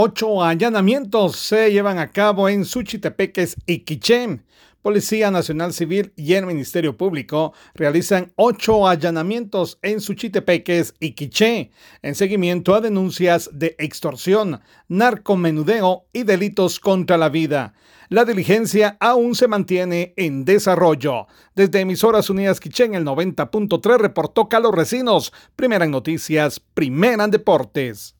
Ocho allanamientos se llevan a cabo en Suchitepeques y Quiché. Policía Nacional Civil y el Ministerio Público realizan ocho allanamientos en Suchitepeques y Quiché en seguimiento a denuncias de extorsión, narcomenudeo y delitos contra la vida. La diligencia aún se mantiene en desarrollo. Desde Emisoras Unidas Quiché en el 90.3 reportó Carlos Recinos, primera en noticias, primera en deportes.